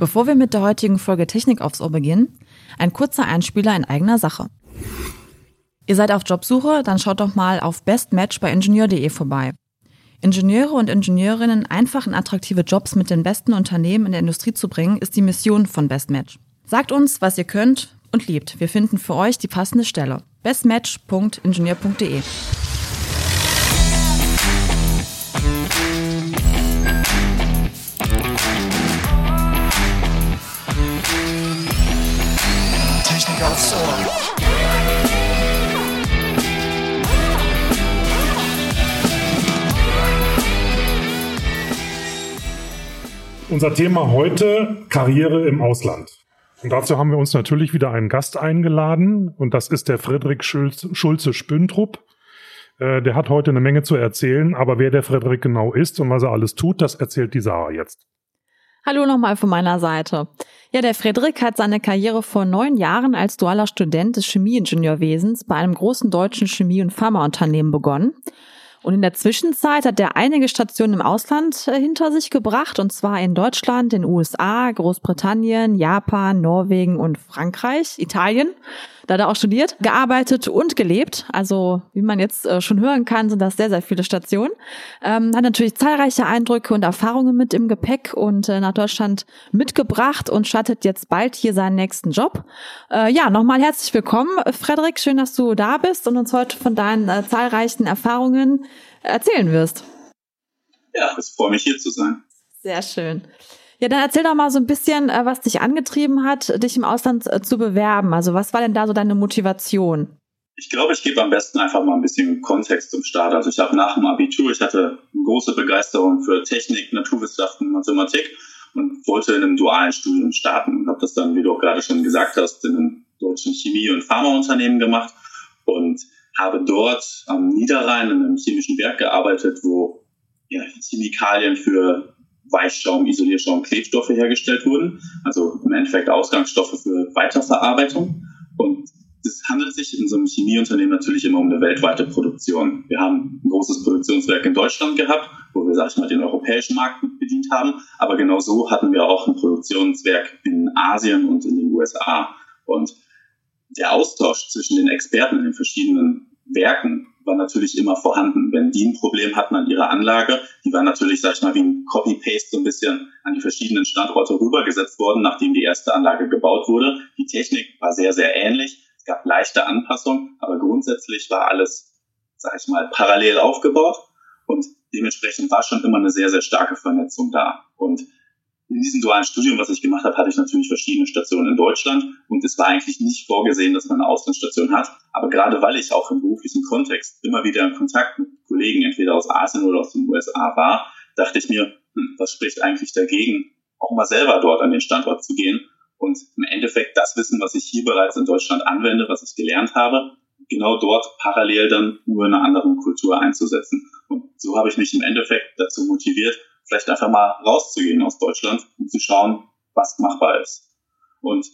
Bevor wir mit der heutigen Folge Technik aufs Ohr beginnen, ein kurzer Einspieler in eigener Sache. Ihr seid auf Jobsuche? Dann schaut doch mal auf bestmatch bei ingenieur.de vorbei. Ingenieure und Ingenieurinnen einfach in attraktive Jobs mit den besten Unternehmen in der Industrie zu bringen, ist die Mission von Bestmatch. Sagt uns, was ihr könnt und liebt. Wir finden für euch die passende Stelle. bestmatch.ingenieur.de Unser Thema heute Karriere im Ausland. Und dazu haben wir uns natürlich wieder einen Gast eingeladen und das ist der Frederik Schulze Spüntrup. Äh, der hat heute eine Menge zu erzählen, aber wer der Frederik genau ist und was er alles tut, das erzählt die Sarah jetzt. Hallo nochmal von meiner Seite. Ja, der Frederik hat seine Karriere vor neun Jahren als dualer Student des Chemieingenieurwesens bei einem großen deutschen Chemie- und Pharmaunternehmen begonnen. Und in der Zwischenzeit hat er einige Stationen im Ausland äh, hinter sich gebracht, und zwar in Deutschland, den USA, Großbritannien, Japan, Norwegen und Frankreich, Italien. Da hat er auch studiert, gearbeitet und gelebt. Also wie man jetzt äh, schon hören kann, sind das sehr, sehr viele Stationen. Ähm, hat natürlich zahlreiche Eindrücke und Erfahrungen mit im Gepäck und äh, nach Deutschland mitgebracht und startet jetzt bald hier seinen nächsten Job. Äh, ja, nochmal herzlich willkommen, Frederik. Schön, dass du da bist und uns heute von deinen äh, zahlreichen Erfahrungen erzählen wirst. Ja, ich freue mich hier zu sein. Sehr schön. Ja, dann erzähl doch mal so ein bisschen, äh, was dich angetrieben hat, dich im Ausland äh, zu bewerben. Also was war denn da so deine Motivation? Ich glaube, ich gebe am besten einfach mal ein bisschen Kontext zum Start. Also ich habe nach dem Abitur, ich hatte große Begeisterung für Technik, Naturwissenschaften, Mathematik und wollte in einem dualen Studium starten und habe das dann, wie du auch gerade schon gesagt hast, in einem deutschen Chemie- und Pharmaunternehmen gemacht und habe dort am Niederrhein in einem chemischen Werk gearbeitet, wo ja, Chemikalien für Weichschaum, Isolierschaum, Klebstoffe hergestellt wurden. Also im Endeffekt Ausgangsstoffe für Weiterverarbeitung. Und es handelt sich in so einem Chemieunternehmen natürlich immer um eine weltweite Produktion. Wir haben ein großes Produktionswerk in Deutschland gehabt, wo wir, sag ich mal, den europäischen Markt bedient haben. Aber genau so hatten wir auch ein Produktionswerk in Asien und in den USA. Und der Austausch zwischen den Experten in den verschiedenen Werken war natürlich immer vorhanden. Wenn die ein Problem hatten an ihrer Anlage, die war natürlich, sag ich mal, wie ein Copy-Paste so ein bisschen an die verschiedenen Standorte rübergesetzt worden, nachdem die erste Anlage gebaut wurde. Die Technik war sehr, sehr ähnlich. Es gab leichte Anpassungen, aber grundsätzlich war alles, sag ich mal, parallel aufgebaut und dementsprechend war schon immer eine sehr, sehr starke Vernetzung da. Und in diesem dualen Studium, was ich gemacht habe, hatte ich natürlich verschiedene Stationen in Deutschland und es war eigentlich nicht vorgesehen, dass man eine Auslandsstation hat. Aber gerade weil ich auch im beruflichen Kontext immer wieder in Kontakt mit Kollegen entweder aus Asien oder aus den USA war, dachte ich mir, hm, was spricht eigentlich dagegen, auch mal selber dort an den Standort zu gehen und im Endeffekt das Wissen, was ich hier bereits in Deutschland anwende, was ich gelernt habe, genau dort parallel dann nur in einer anderen Kultur einzusetzen. Und so habe ich mich im Endeffekt dazu motiviert, vielleicht einfach mal rauszugehen aus Deutschland und zu schauen, was machbar ist. Und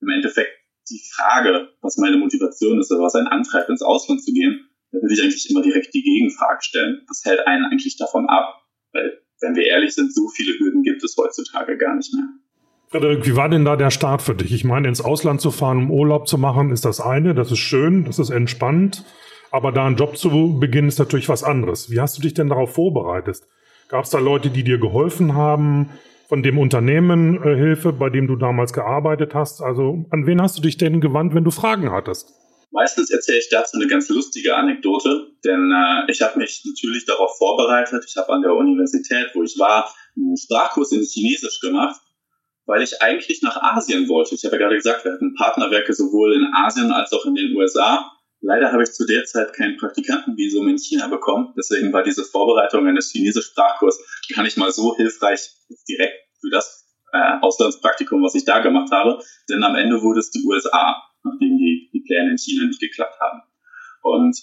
im Endeffekt die Frage, was meine Motivation ist oder was ein Antreibt, ins Ausland zu gehen, da würde ich eigentlich immer direkt die Gegenfrage stellen. Was hält einen eigentlich davon ab? Weil, wenn wir ehrlich sind, so viele Hürden gibt es heutzutage gar nicht mehr. Wie war denn da der Start für dich? Ich meine, ins Ausland zu fahren, um Urlaub zu machen, ist das eine, das ist schön, das ist entspannt. Aber da einen Job zu beginnen, ist natürlich was anderes. Wie hast du dich denn darauf vorbereitet? Gab es da Leute, die dir geholfen haben? Von dem Unternehmen äh, Hilfe, bei dem du damals gearbeitet hast? Also an wen hast du dich denn gewandt, wenn du Fragen hattest? Meistens erzähle ich dazu eine ganz lustige Anekdote, denn äh, ich habe mich natürlich darauf vorbereitet. Ich habe an der Universität, wo ich war, einen Sprachkurs in Chinesisch gemacht, weil ich eigentlich nach Asien wollte. Ich habe ja gerade gesagt, wir hatten Partnerwerke sowohl in Asien als auch in den USA. Leider habe ich zu der Zeit kein Praktikantenvisum in China bekommen. Deswegen war diese Vorbereitung eines Chinesisch-Sprachkurs gar nicht mal so hilfreich direkt für das äh, Auslandspraktikum, was ich da gemacht habe. Denn am Ende wurde es die USA, nachdem die, die Pläne in China nicht geklappt haben. Und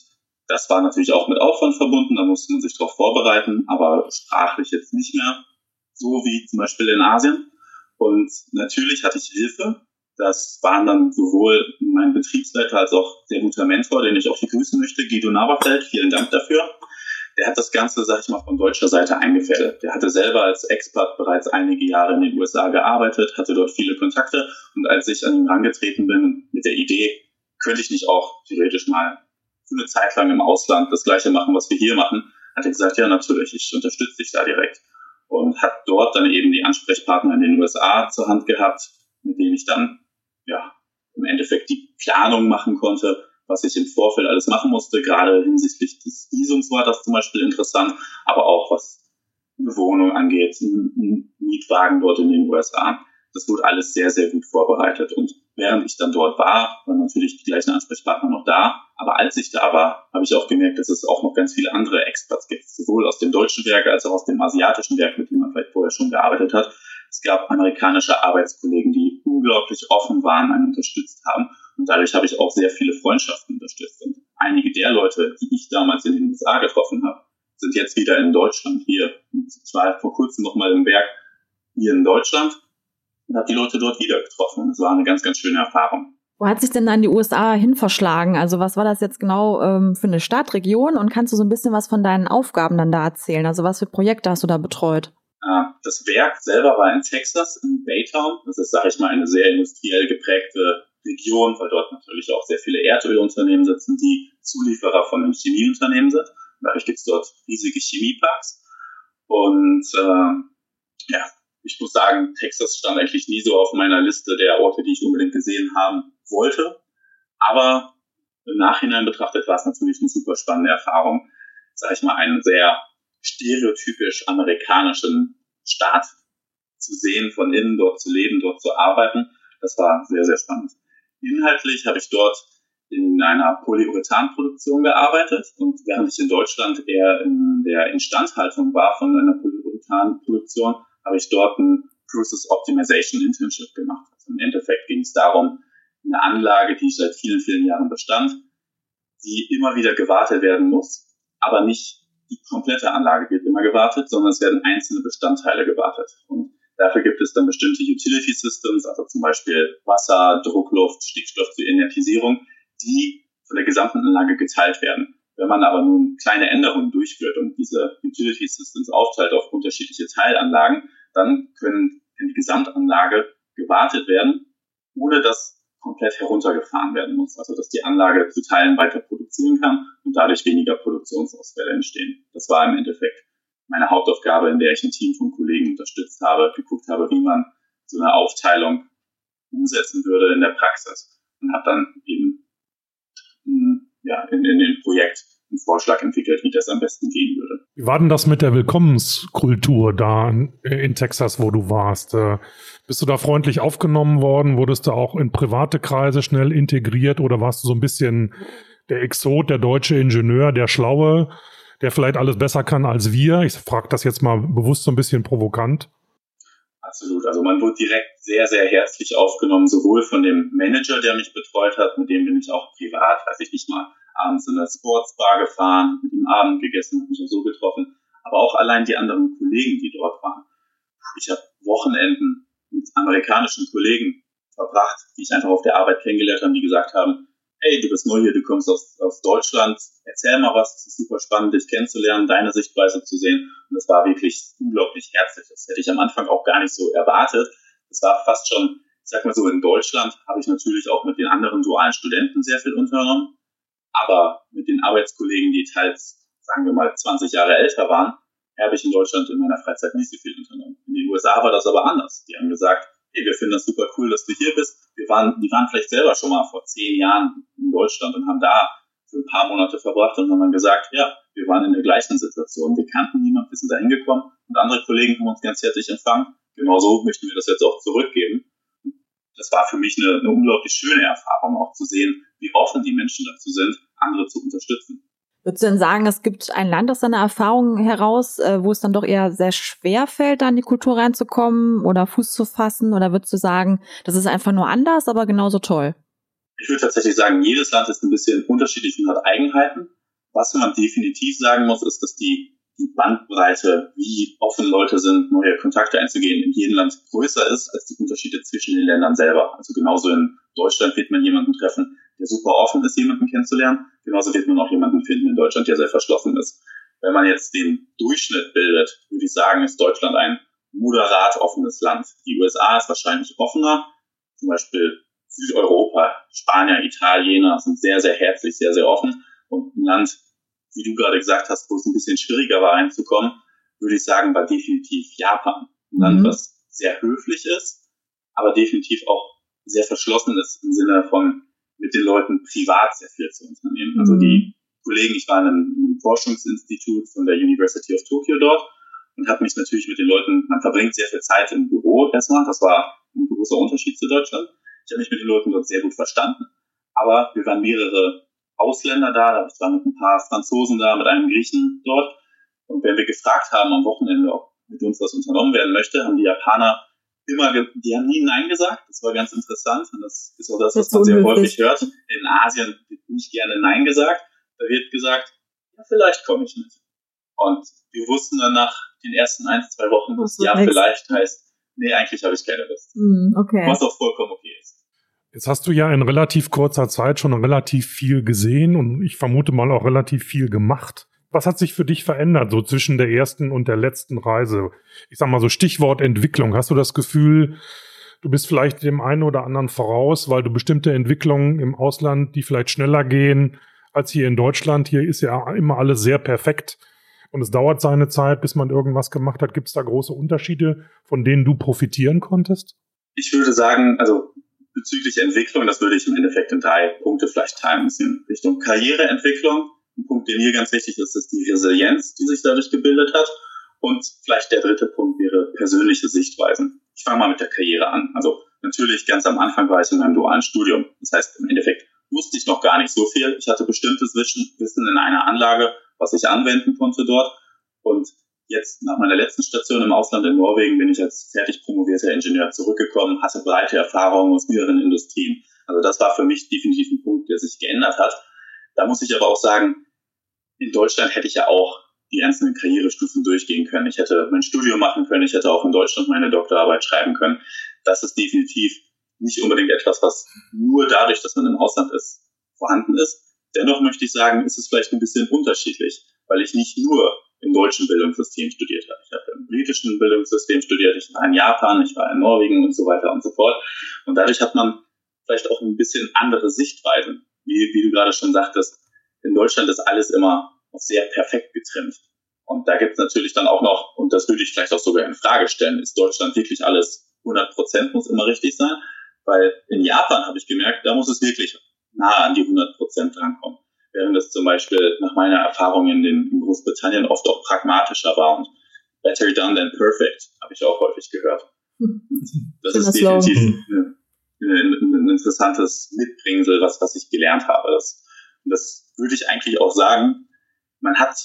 das war natürlich auch mit Aufwand verbunden, da musste man sich darauf vorbereiten, aber sprachlich jetzt nicht mehr so wie zum Beispiel in Asien. Und natürlich hatte ich Hilfe das waren dann sowohl mein Betriebsleiter als auch sehr guter Mentor, den ich auch begrüßen möchte, Guido Naberfeld. Vielen Dank dafür. der hat das Ganze, sag ich mal, von deutscher Seite eingefädelt. Der hatte selber als Expert bereits einige Jahre in den USA gearbeitet, hatte dort viele Kontakte und als ich an ihn herangetreten bin mit der Idee, könnte ich nicht auch theoretisch mal für eine Zeit lang im Ausland das gleiche machen, was wir hier machen, hat er gesagt, ja natürlich, ich unterstütze dich da direkt. Und hat dort dann eben die Ansprechpartner in den USA zur Hand gehabt, mit denen ich dann ja im Endeffekt die Planung machen konnte, was ich im Vorfeld alles machen musste. Gerade hinsichtlich des Visums war das zum Beispiel interessant, aber auch was eine Wohnung angeht, ein Mietwagen dort in den USA. Das wurde alles sehr, sehr gut vorbereitet. Und während ich dann dort war, waren natürlich die gleichen Ansprechpartner noch da. Aber als ich da war, habe ich auch gemerkt, dass es auch noch ganz viele andere Experts gibt, sowohl aus dem deutschen Werk als auch aus dem asiatischen Werk, mit dem man vielleicht vorher schon gearbeitet hat. Es gab amerikanische Arbeitskollegen, die unglaublich offen waren, einen unterstützt haben. Und dadurch habe ich auch sehr viele Freundschaften unterstützt. Und einige der Leute, die ich damals in den USA getroffen habe, sind jetzt wieder in Deutschland hier. Ich war vor kurzem noch mal im Werk hier in Deutschland und habe die Leute dort wieder getroffen. Es war eine ganz, ganz schöne Erfahrung. Wo hat sich denn dann die USA hin verschlagen? Also was war das jetzt genau ähm, für eine Stadtregion? Und kannst du so ein bisschen was von deinen Aufgaben dann da erzählen? Also was für Projekte hast du da betreut? Das Werk selber war in Texas, in Baytown. Das ist, sage ich mal, eine sehr industriell geprägte Region, weil dort natürlich auch sehr viele Erdölunternehmen sitzen, die Zulieferer von einem Chemieunternehmen sind. Dadurch gibt es dort riesige Chemieparks. Und äh, ja, ich muss sagen, Texas stand eigentlich nie so auf meiner Liste der Orte, die ich unbedingt gesehen haben wollte. Aber im Nachhinein betrachtet war es natürlich eine super spannende Erfahrung, sage ich mal, einen sehr stereotypisch amerikanischen Staat zu sehen, von innen dort zu leben, dort zu arbeiten. Das war sehr, sehr spannend. Inhaltlich habe ich dort in einer Polyurethanproduktion gearbeitet und während ich in Deutschland eher in der Instandhaltung war von einer Polyurethanproduktion, habe ich dort ein Process Optimization Internship gemacht. Also Im Endeffekt ging es darum, eine Anlage, die seit vielen, vielen Jahren bestand, die immer wieder gewartet werden muss, aber nicht die komplette Anlage wird immer gewartet, sondern es werden einzelne Bestandteile gewartet. Und dafür gibt es dann bestimmte Utility Systems, also zum Beispiel Wasser, Druckluft, Stickstoff zur Inertisierung, die von der gesamten Anlage geteilt werden. Wenn man aber nun kleine Änderungen durchführt und diese Utility Systems aufteilt auf unterschiedliche Teilanlagen, dann können, die Gesamtanlage gewartet werden, ohne dass komplett heruntergefahren werden muss. Also dass die Anlage zu Teilen weiter produzieren kann und dadurch weniger Produktionsausfälle entstehen. Das war im Endeffekt meine Hauptaufgabe, in der ich ein Team von Kollegen unterstützt habe, geguckt habe, wie man so eine Aufteilung umsetzen würde in der Praxis und habe dann eben ja, in, in dem Projekt einen Vorschlag entwickelt, wie das am besten gehen würde. Wie war denn das mit der Willkommenskultur da in Texas, wo du warst? Äh, bist du da freundlich aufgenommen worden? Wurdest du auch in private Kreise schnell integriert oder warst du so ein bisschen der Exot, der deutsche Ingenieur, der Schlaue, der vielleicht alles besser kann als wir? Ich frage das jetzt mal bewusst so ein bisschen provokant. Absolut. Also man wurde direkt sehr, sehr herzlich aufgenommen, sowohl von dem Manager, der mich betreut hat, mit dem bin ich auch privat, weiß ich nicht mal, abends in der Sportsbar gefahren, mit ihm Abend gegessen, habe mich auch so getroffen, aber auch allein die anderen Kollegen, die dort waren. Ich habe Wochenenden mit amerikanischen Kollegen verbracht, die ich einfach auf der Arbeit kennengelernt habe, die gesagt haben, hey, du bist neu hier, du kommst aus, aus Deutschland, erzähl mal was, es ist super spannend, dich kennenzulernen, deine Sichtweise zu sehen. Und das war wirklich unglaublich herzlich. Das hätte ich am Anfang auch gar nicht so erwartet. Das war fast schon, ich sag mal so, in Deutschland habe ich natürlich auch mit den anderen dualen Studenten sehr viel unternommen. Aber mit den Arbeitskollegen, die teils, sagen wir mal, 20 Jahre älter waren, habe ich in Deutschland in meiner Freizeit nicht so viel unternommen. In den USA war das aber anders. Die haben gesagt, hey, wir finden das super cool, dass du hier bist. Wir waren, die waren vielleicht selber schon mal vor zehn Jahren in Deutschland und haben da für ein paar Monate verbracht und haben dann gesagt, ja, wir waren in der gleichen Situation. Wir kannten niemanden, wir sind da hingekommen und andere Kollegen haben uns ganz herzlich empfangen. Genauso möchten wir das jetzt auch zurückgeben. Das war für mich eine, eine unglaublich schöne Erfahrung, auch zu sehen, wie offen die Menschen dazu sind, andere zu unterstützen. Würdest du denn sagen, es gibt ein Land aus deiner Erfahrung heraus, äh, wo es dann doch eher sehr schwer fällt, da in die Kultur reinzukommen oder Fuß zu fassen? Oder würdest du sagen, das ist einfach nur anders, aber genauso toll? Ich würde tatsächlich sagen, jedes Land ist ein bisschen unterschiedlich und hat Eigenheiten. Was man definitiv sagen muss, ist, dass die, die Bandbreite, wie offen Leute sind, neue Kontakte einzugehen, in jedem Land größer ist als die Unterschiede zwischen den Ländern selber. Also genauso in Deutschland wird man jemanden treffen, der super offen ist, jemanden kennenzulernen. Genauso wird man auch jemanden finden in Deutschland, der sehr verschlossen ist. wenn man jetzt den Durchschnitt bildet, würde ich sagen, ist Deutschland ein moderat offenes Land. Die USA ist wahrscheinlich offener. Zum Beispiel Südeuropa, Spanier, Italiener sind sehr, sehr herzlich, sehr, sehr offen. Und ein Land, wie du gerade gesagt hast, wo es ein bisschen schwieriger war reinzukommen, würde ich sagen, war definitiv Japan. Ein Land, mhm. was sehr höflich ist, aber definitiv auch sehr verschlossen ist im Sinne von mit den Leuten privat sehr viel zu unternehmen. Also mhm. die Kollegen, ich war in einem, einem Forschungsinstitut von der University of Tokyo dort und habe mich natürlich mit den Leuten, man verbringt sehr viel Zeit im Büro erstmal, das war ein großer Unterschied zu Deutschland. Ich habe mich mit den Leuten dort sehr gut verstanden, aber wir waren mehrere Ausländer da, ich war mit ein paar Franzosen da, mit einem Griechen dort und wenn wir gefragt haben am Wochenende, ob mit uns was unternommen werden möchte, haben die Japaner immer, die haben nie Nein gesagt. Das war ganz interessant und das ist auch das, was man sehr häufig hört. In Asien wird nicht gerne Nein gesagt. Da wird gesagt, ja, vielleicht komme ich mit. Und wir wussten dann nach den ersten ein, zwei Wochen, dass ja, vielleicht heißt, nee, eigentlich habe ich keine Lust. Mm, okay. Was auch vollkommen okay ist. Jetzt hast du ja in relativ kurzer Zeit schon relativ viel gesehen und ich vermute mal auch relativ viel gemacht. Was hat sich für dich verändert, so zwischen der ersten und der letzten Reise? Ich sag mal so Stichwort Entwicklung. Hast du das Gefühl, du bist vielleicht dem einen oder anderen voraus, weil du bestimmte Entwicklungen im Ausland, die vielleicht schneller gehen als hier in Deutschland, hier ist ja immer alles sehr perfekt und es dauert seine Zeit, bis man irgendwas gemacht hat. Gibt es da große Unterschiede, von denen du profitieren konntest? Ich würde sagen, also bezüglich Entwicklung, das würde ich im Endeffekt in drei Punkte vielleicht teilen. Ein bisschen Richtung Karriereentwicklung, ein Punkt, der mir ganz wichtig ist, ist die Resilienz, die sich dadurch gebildet hat. Und vielleicht der dritte Punkt wäre persönliche Sichtweisen. Ich fange mal mit der Karriere an. Also natürlich ganz am Anfang war ich in einem dualen Studium. Das heißt, im Endeffekt wusste ich noch gar nicht so viel. Ich hatte bestimmtes Wissen in einer Anlage, was ich anwenden konnte dort. Und jetzt nach meiner letzten Station im Ausland in Norwegen bin ich als fertig promovierter Ingenieur zurückgekommen, hatte breite Erfahrungen aus mehreren Industrien. Also das war für mich definitiv ein Punkt, der sich geändert hat. Da muss ich aber auch sagen, in Deutschland hätte ich ja auch die einzelnen Karrierestufen durchgehen können. Ich hätte mein Studium machen können, ich hätte auch in Deutschland meine Doktorarbeit schreiben können. Das ist definitiv nicht unbedingt etwas, was nur dadurch, dass man im Ausland ist, vorhanden ist. Dennoch möchte ich sagen, ist es vielleicht ein bisschen unterschiedlich, weil ich nicht nur im deutschen Bildungssystem studiert habe. Ich habe im britischen Bildungssystem studiert, ich war in Japan, ich war in Norwegen und so weiter und so fort. Und dadurch hat man vielleicht auch ein bisschen andere Sichtweisen. Wie, wie du gerade schon sagtest, in Deutschland ist alles immer auf sehr perfekt getrimmt. Und da gibt es natürlich dann auch noch, und das würde ich vielleicht auch sogar in Frage stellen, ist Deutschland wirklich alles 100 Prozent muss immer richtig sein? Weil in Japan habe ich gemerkt, da muss es wirklich nahe an die 100 Prozent drankommen. Während es zum Beispiel nach meiner Erfahrung in, den, in Großbritannien oft auch pragmatischer war und better done than perfect, habe ich auch häufig gehört. Das ist definitiv ein, ein, interessantes Mitbringsel, was, was ich gelernt habe. Das, das würde ich eigentlich auch sagen, man hat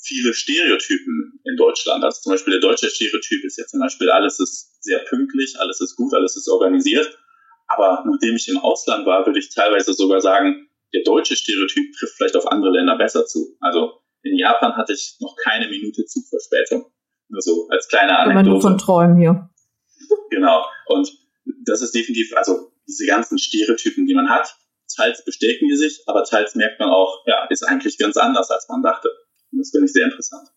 viele Stereotypen in Deutschland. Also zum Beispiel der deutsche Stereotyp ist ja zum Beispiel, alles ist sehr pünktlich, alles ist gut, alles ist organisiert. Aber nachdem ich im Ausland war, würde ich teilweise sogar sagen, der deutsche Stereotyp trifft vielleicht auf andere Länder besser zu. Also in Japan hatte ich noch keine Minute Zugverspätung. Nur so als kleine Anekdote. Wenn du von Träumen hier. Genau. Und das ist definitiv, also diese ganzen Stereotypen, die man hat, teils bestätigen die sich, aber teils merkt man auch, ja, ist eigentlich ganz anders, als man dachte. Und das finde ich sehr interessant.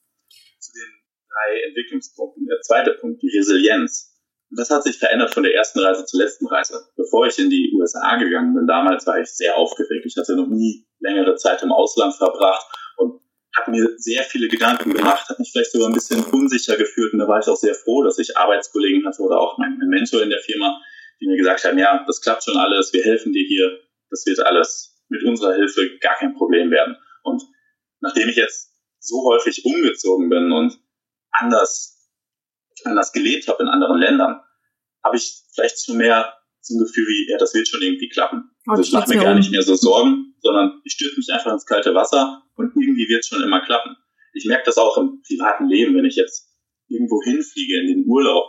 Zu den drei Entwicklungspunkten. Der zweite Punkt, die Resilienz. Das hat sich verändert von der ersten Reise zur letzten Reise. Bevor ich in die USA gegangen bin, damals war ich sehr aufgeregt. Ich hatte noch nie längere Zeit im Ausland verbracht und habe mir sehr viele Gedanken gemacht, habe mich vielleicht sogar ein bisschen unsicher gefühlt und da war ich auch sehr froh, dass ich Arbeitskollegen hatte oder auch meinen Mentor in der Firma, die mir gesagt haben, ja, das klappt schon alles, wir helfen dir hier, das wird alles mit unserer Hilfe gar kein Problem werden. Und nachdem ich jetzt so häufig umgezogen bin und anders, anders gelebt habe in anderen Ländern, habe ich vielleicht zu mehr so ein Gefühl wie, ja, das wird schon irgendwie klappen. Oh, also ich mache mir gar nicht mehr so Sorgen, sondern ich stürze mich einfach ins kalte Wasser und irgendwie wird es schon immer klappen. Ich merke das auch im privaten Leben, wenn ich jetzt irgendwo hinfliege in den Urlaub.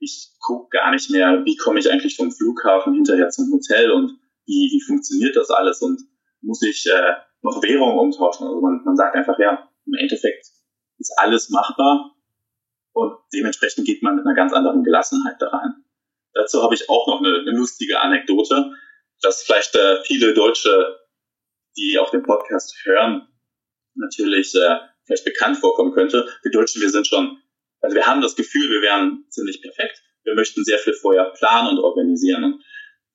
Ich gucke gar nicht mehr, wie komme ich eigentlich vom Flughafen hinterher zum Hotel und wie, wie funktioniert das alles und muss ich äh, noch Währung umtauschen? Also man, man sagt einfach, ja, im Endeffekt ist alles machbar und dementsprechend geht man mit einer ganz anderen Gelassenheit da rein. Dazu habe ich auch noch eine, eine lustige Anekdote, dass vielleicht äh, viele Deutsche, die auch den Podcast hören, natürlich äh, vielleicht bekannt vorkommen könnte. Wir Deutschen, wir sind schon, also wir haben das Gefühl, wir wären ziemlich perfekt. Wir möchten sehr viel vorher planen und organisieren. Und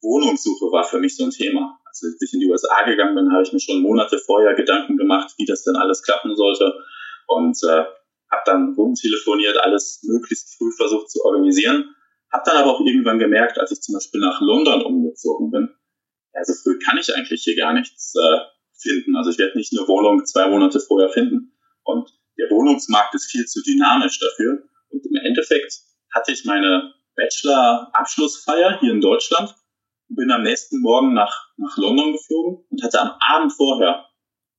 Wohnungssuche war für mich so ein Thema. Als ich in die USA gegangen bin, habe ich mir schon Monate vorher Gedanken gemacht, wie das denn alles klappen sollte. Und äh, habe dann rumtelefoniert, alles möglichst früh versucht zu organisieren. Habe dann aber auch irgendwann gemerkt, als ich zum Beispiel nach London umgezogen bin, ja, so früh kann ich eigentlich hier gar nichts äh, finden. Also ich werde nicht eine Wohnung zwei Monate vorher finden. Und der Wohnungsmarkt ist viel zu dynamisch dafür. Und im Endeffekt hatte ich meine Bachelor-Abschlussfeier hier in Deutschland bin am nächsten Morgen nach, nach London geflogen und hatte am Abend vorher,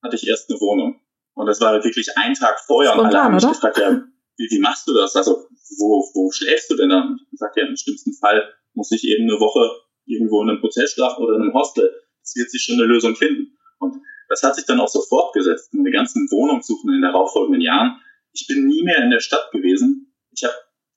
hatte ich erst eine Wohnung. Und das war wirklich ein Tag vorher Spontan, und alle haben mich oder? gefragt, ja, wie, wie machst du das? Also, wo, wo schläfst du denn dann? Ich sagte, ja, im schlimmsten Fall muss ich eben eine Woche irgendwo in einem Hotel schlafen oder in einem Hostel. Es wird sich schon eine Lösung finden. Und das hat sich dann auch so fortgesetzt. In den ganzen Wohnungssuchen in den darauffolgenden Jahren. Ich bin nie mehr in der Stadt gewesen. Ich habe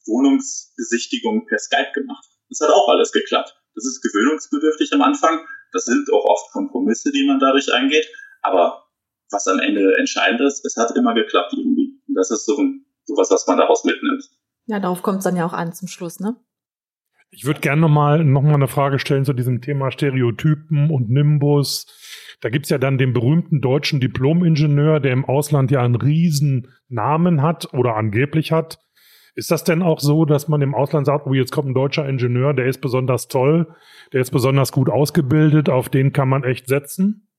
Wohnungsbesichtigungen per Skype gemacht. Das hat auch alles geklappt. Das ist gewöhnungsbedürftig am Anfang. Das sind auch oft Kompromisse, die man dadurch eingeht. Aber was am Ende entscheidend ist, es hat immer geklappt irgendwie. Und das ist so, ein, so was, was man daraus mitnimmt. Ja, darauf kommt es dann ja auch an zum Schluss, ne? Ich würde gerne nochmal noch mal eine Frage stellen zu diesem Thema Stereotypen und Nimbus. Da gibt's ja dann den berühmten deutschen Diplom-Ingenieur, der im Ausland ja einen riesen Namen hat oder angeblich hat. Ist das denn auch so, dass man im Ausland sagt, oh, jetzt kommt ein deutscher Ingenieur, der ist besonders toll, der ist besonders gut ausgebildet, auf den kann man echt setzen?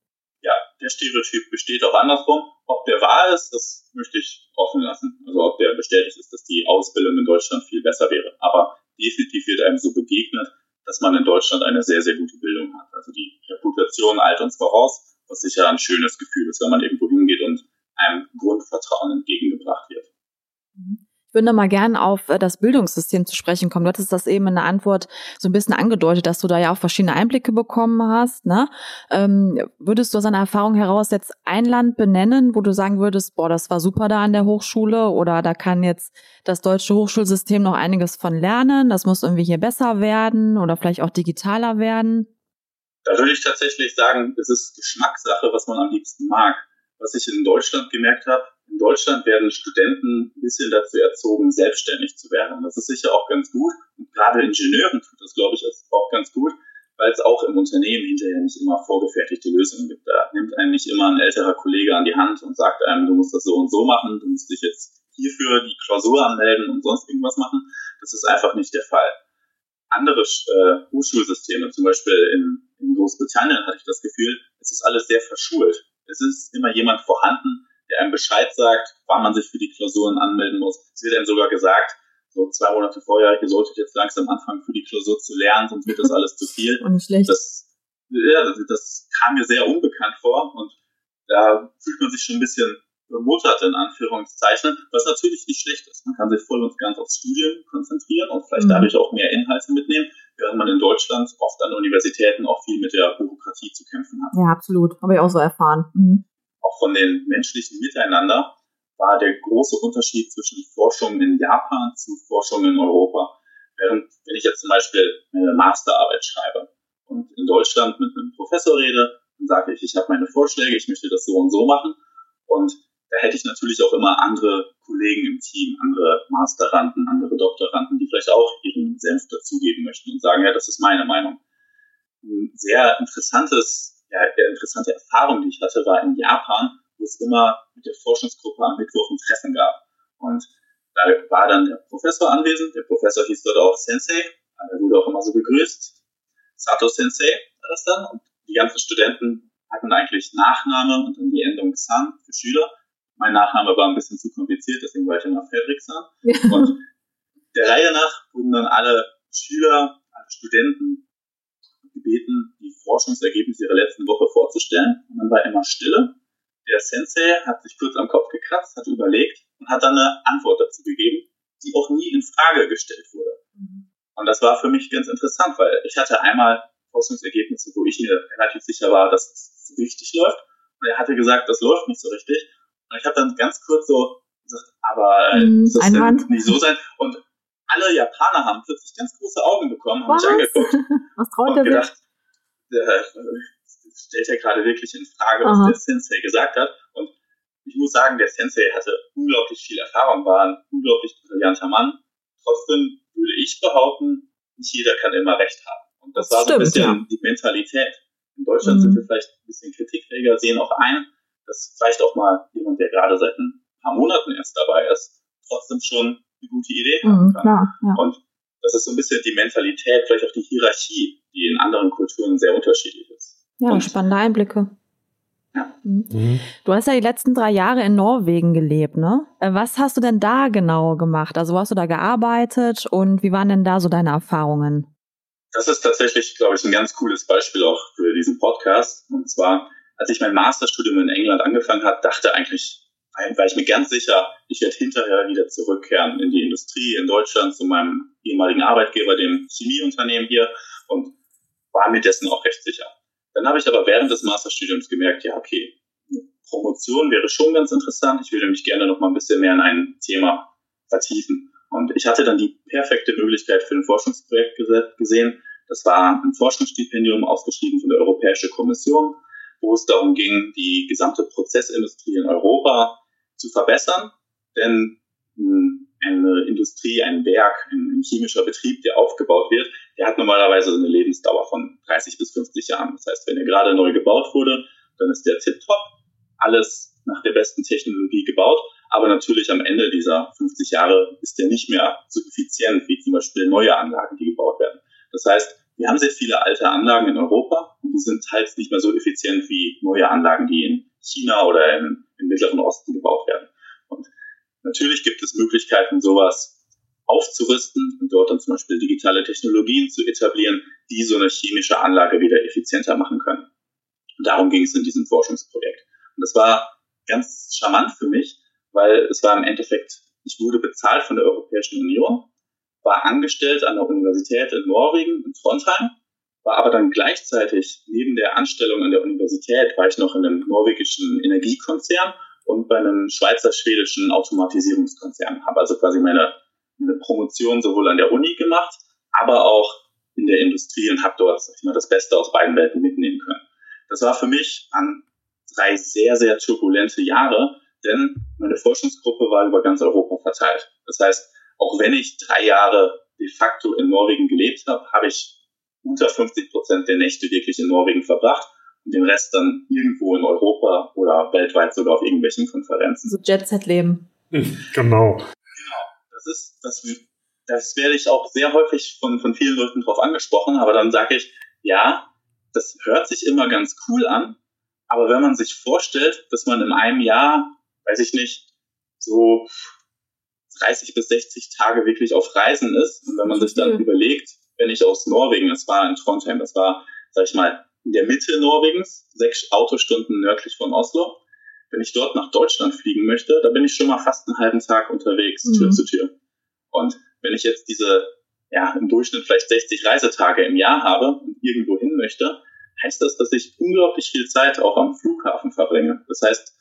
Der Stereotyp besteht auch andersrum. Ob der wahr ist, das möchte ich offen lassen. Also ob der bestätigt ist, dass die Ausbildung in Deutschland viel besser wäre. Aber definitiv wird einem so begegnet, dass man in Deutschland eine sehr, sehr gute Bildung hat. Also die Reputation eilt uns voraus, was sicher ein schönes Gefühl ist, wenn man irgendwo hingeht und einem Grundvertrauen entgegengebracht wird. Mhm. Würde mal gern auf äh, das Bildungssystem zu sprechen kommen. Du hattest das eben in der Antwort so ein bisschen angedeutet, dass du da ja auch verschiedene Einblicke bekommen hast. Ne? Ähm, würdest du aus einer Erfahrung heraus jetzt ein Land benennen, wo du sagen würdest, boah, das war super da an der Hochschule oder da kann jetzt das deutsche Hochschulsystem noch einiges von lernen, das muss irgendwie hier besser werden oder vielleicht auch digitaler werden? Da würde ich tatsächlich sagen, es ist Geschmackssache, was man am liebsten mag. Was ich in Deutschland gemerkt habe, in Deutschland werden Studenten ein bisschen dazu erzogen, selbstständig zu werden. Das ist sicher auch ganz gut. Und gerade Ingenieuren tut das, glaube ich, auch ganz gut, weil es auch im Unternehmen hinterher nicht immer vorgefertigte Lösungen gibt. Da nimmt einen nicht immer ein älterer Kollege an die Hand und sagt einem, du musst das so und so machen, du musst dich jetzt hierfür die Klausur anmelden und sonst irgendwas machen. Das ist einfach nicht der Fall. Andere äh, Hochschulsysteme, zum Beispiel in, in Großbritannien, hatte ich das Gefühl, es ist alles sehr verschult. Es ist immer jemand vorhanden, der einem Bescheid sagt, wann man sich für die Klausuren anmelden muss. Es wird einem sogar gesagt, so zwei Monate vorher, ihr solltet jetzt langsam anfangen, für die Klausur zu lernen, sonst wird das alles zu viel. Und schlecht. Das, ja, das, das kam mir sehr unbekannt vor und da fühlt man sich schon ein bisschen bemuttert, in Anführungszeichen, was natürlich nicht schlecht ist. Man kann sich voll und ganz aufs Studium konzentrieren und vielleicht mhm. dadurch auch mehr Inhalte mitnehmen, während man in Deutschland oft an Universitäten auch viel mit der Bürokratie zu kämpfen hat. Ja, absolut. Habe ich auch so erfahren. Mhm auch von den menschlichen Miteinander war der große Unterschied zwischen Forschung in Japan zu Forschung in Europa. Während, wenn ich jetzt zum Beispiel eine Masterarbeit schreibe und in Deutschland mit einem Professor rede, dann sage ich, ich habe meine Vorschläge, ich möchte das so und so machen. Und da hätte ich natürlich auch immer andere Kollegen im Team, andere Masteranden, andere Doktoranden, die vielleicht auch ihren Senf dazugeben möchten und sagen, ja, das ist meine Meinung. Ein sehr interessantes ja, der interessante Erfahrung, die ich hatte, war in Japan, wo es immer mit der Forschungsgruppe am Mittwoch ein Treffen gab. Und da war dann der Professor anwesend. Der Professor hieß dort auch Sensei. Er wurde auch immer so begrüßt. Sato Sensei war das dann. Und die ganzen Studenten hatten eigentlich Nachname und dann die Endung San für Schüler. Mein Nachname war ein bisschen zu kompliziert, deswegen war ich immer Fredricksan. Und der Reihe nach wurden dann alle Schüler, alle Studenten gebeten, die Forschungsergebnisse ihrer letzten Woche vorzustellen. Und dann war immer Stille. Der Sensei hat sich kurz am Kopf gekratzt, hat überlegt und hat dann eine Antwort dazu gegeben, die auch nie in Frage gestellt wurde. Mhm. Und das war für mich ganz interessant, weil ich hatte einmal Forschungsergebnisse, wo ich mir relativ sicher war, dass es richtig läuft. Und er hatte gesagt, das läuft nicht so richtig. Und ich habe dann ganz kurz so gesagt, aber mhm, das denn nicht so sein? Und alle Japaner haben plötzlich ganz große Augen bekommen, haben mich angeguckt. Was traut er gedacht, der, stellt ja gerade wirklich in Frage, was Aha. der Sensei gesagt hat. Und ich muss sagen, der Sensei hatte unglaublich viel Erfahrung, war ein unglaublich brillanter Mann. Trotzdem würde ich behaupten, nicht jeder kann immer recht haben. Und das, war so ein bisschen ja. die Mentalität. In Deutschland mhm. sind wir vielleicht ein bisschen kritikfähiger, sehen auch ein, dass vielleicht auch mal jemand, der gerade seit ein paar Monaten erst dabei ist, trotzdem schon eine gute Idee haben mhm, kann. Klar, ja. Und das ist so ein bisschen die Mentalität, vielleicht auch die Hierarchie, die in anderen Kulturen sehr unterschiedlich ist. Ja, Und spannende Einblicke. Ja. Mhm. mhm. Du hast ja die letzten drei Jahre in Norwegen gelebt, ne? Äh, was hast du denn da genau gemacht? Also wo hast du da gearbeitet und wie waren denn da so deine Erfahrungen? Das ist tatsächlich, glaube ich, ein ganz cooles Beispiel auch für diesen Podcast. Und zwar, als ich mein Masterstudium in England angefangen habe, dachte eigentlich, war ich mir ganz sicher, ich werde hinterher wieder zurückkehren in die Industrie in Deutschland zu meinem ehemaligen Arbeitgeber, dem Chemieunternehmen hier und war mir dessen auch recht sicher. Dann habe ich aber während des Masterstudiums gemerkt, ja, okay, Promotion wäre schon ganz interessant. Ich würde mich gerne noch mal ein bisschen mehr in ein Thema vertiefen. Und ich hatte dann die perfekte Möglichkeit für ein Forschungsprojekt gesehen. Das war ein Forschungsstipendium ausgeschrieben von der Europäischen Kommission, wo es darum ging, die gesamte Prozessindustrie in Europa zu verbessern. Denn eine Industrie, ein Werk, ein, chemischer Betrieb, der aufgebaut wird, der hat normalerweise eine Lebensdauer von 30 bis 50 Jahren. Das heißt, wenn er gerade neu gebaut wurde, dann ist der tipptopp, alles nach der besten Technologie gebaut. Aber natürlich am Ende dieser 50 Jahre ist der nicht mehr so effizient wie zum Beispiel neue Anlagen, die gebaut werden. Das heißt, wir haben sehr viele alte Anlagen in Europa und die sind teils nicht mehr so effizient wie neue Anlagen, die in China oder im, im Mittleren Osten gebaut werden. Und natürlich gibt es Möglichkeiten, sowas aufzurüsten und dort dann zum Beispiel digitale Technologien zu etablieren, die so eine chemische Anlage wieder effizienter machen können. Und darum ging es in diesem Forschungsprojekt. Und das war ganz charmant für mich, weil es war im Endeffekt, ich wurde bezahlt von der Europäischen Union, war angestellt an der Universität in Norwegen, in Trondheim, war aber dann gleichzeitig neben der Anstellung an der Universität, war ich noch in einem norwegischen Energiekonzern und bei einem schweizer-schwedischen Automatisierungskonzern. Habe also quasi meine, meine Promotion sowohl an der Uni gemacht, aber auch in der Industrie und habe dort sag ich mal, das Beste aus beiden Welten mitnehmen können. Das war für mich an drei sehr, sehr turbulente Jahre, denn meine Forschungsgruppe war über ganz Europa verteilt. Das heißt, auch wenn ich drei Jahre de facto in Norwegen gelebt habe, habe ich unter 50 Prozent der Nächte wirklich in Norwegen verbracht und den Rest dann irgendwo in Europa oder weltweit sogar auf irgendwelchen Konferenzen. So Jet-Set-Leben. Genau. Genau. Das ist, das, das werde ich auch sehr häufig von, von vielen Leuten drauf angesprochen, aber dann sage ich, ja, das hört sich immer ganz cool an, aber wenn man sich vorstellt, dass man in einem Jahr, weiß ich nicht, so 30 bis 60 Tage wirklich auf Reisen ist. Und wenn man sich dann mhm. überlegt, wenn ich aus Norwegen, das war in Trondheim, das war, sag ich mal, in der Mitte Norwegens, sechs Autostunden nördlich von Oslo. Wenn ich dort nach Deutschland fliegen möchte, da bin ich schon mal fast einen halben Tag unterwegs, mhm. Tür zu Tür. Und wenn ich jetzt diese, ja, im Durchschnitt vielleicht 60 Reisetage im Jahr habe und irgendwo hin möchte, heißt das, dass ich unglaublich viel Zeit auch am Flughafen verbringe. Das heißt,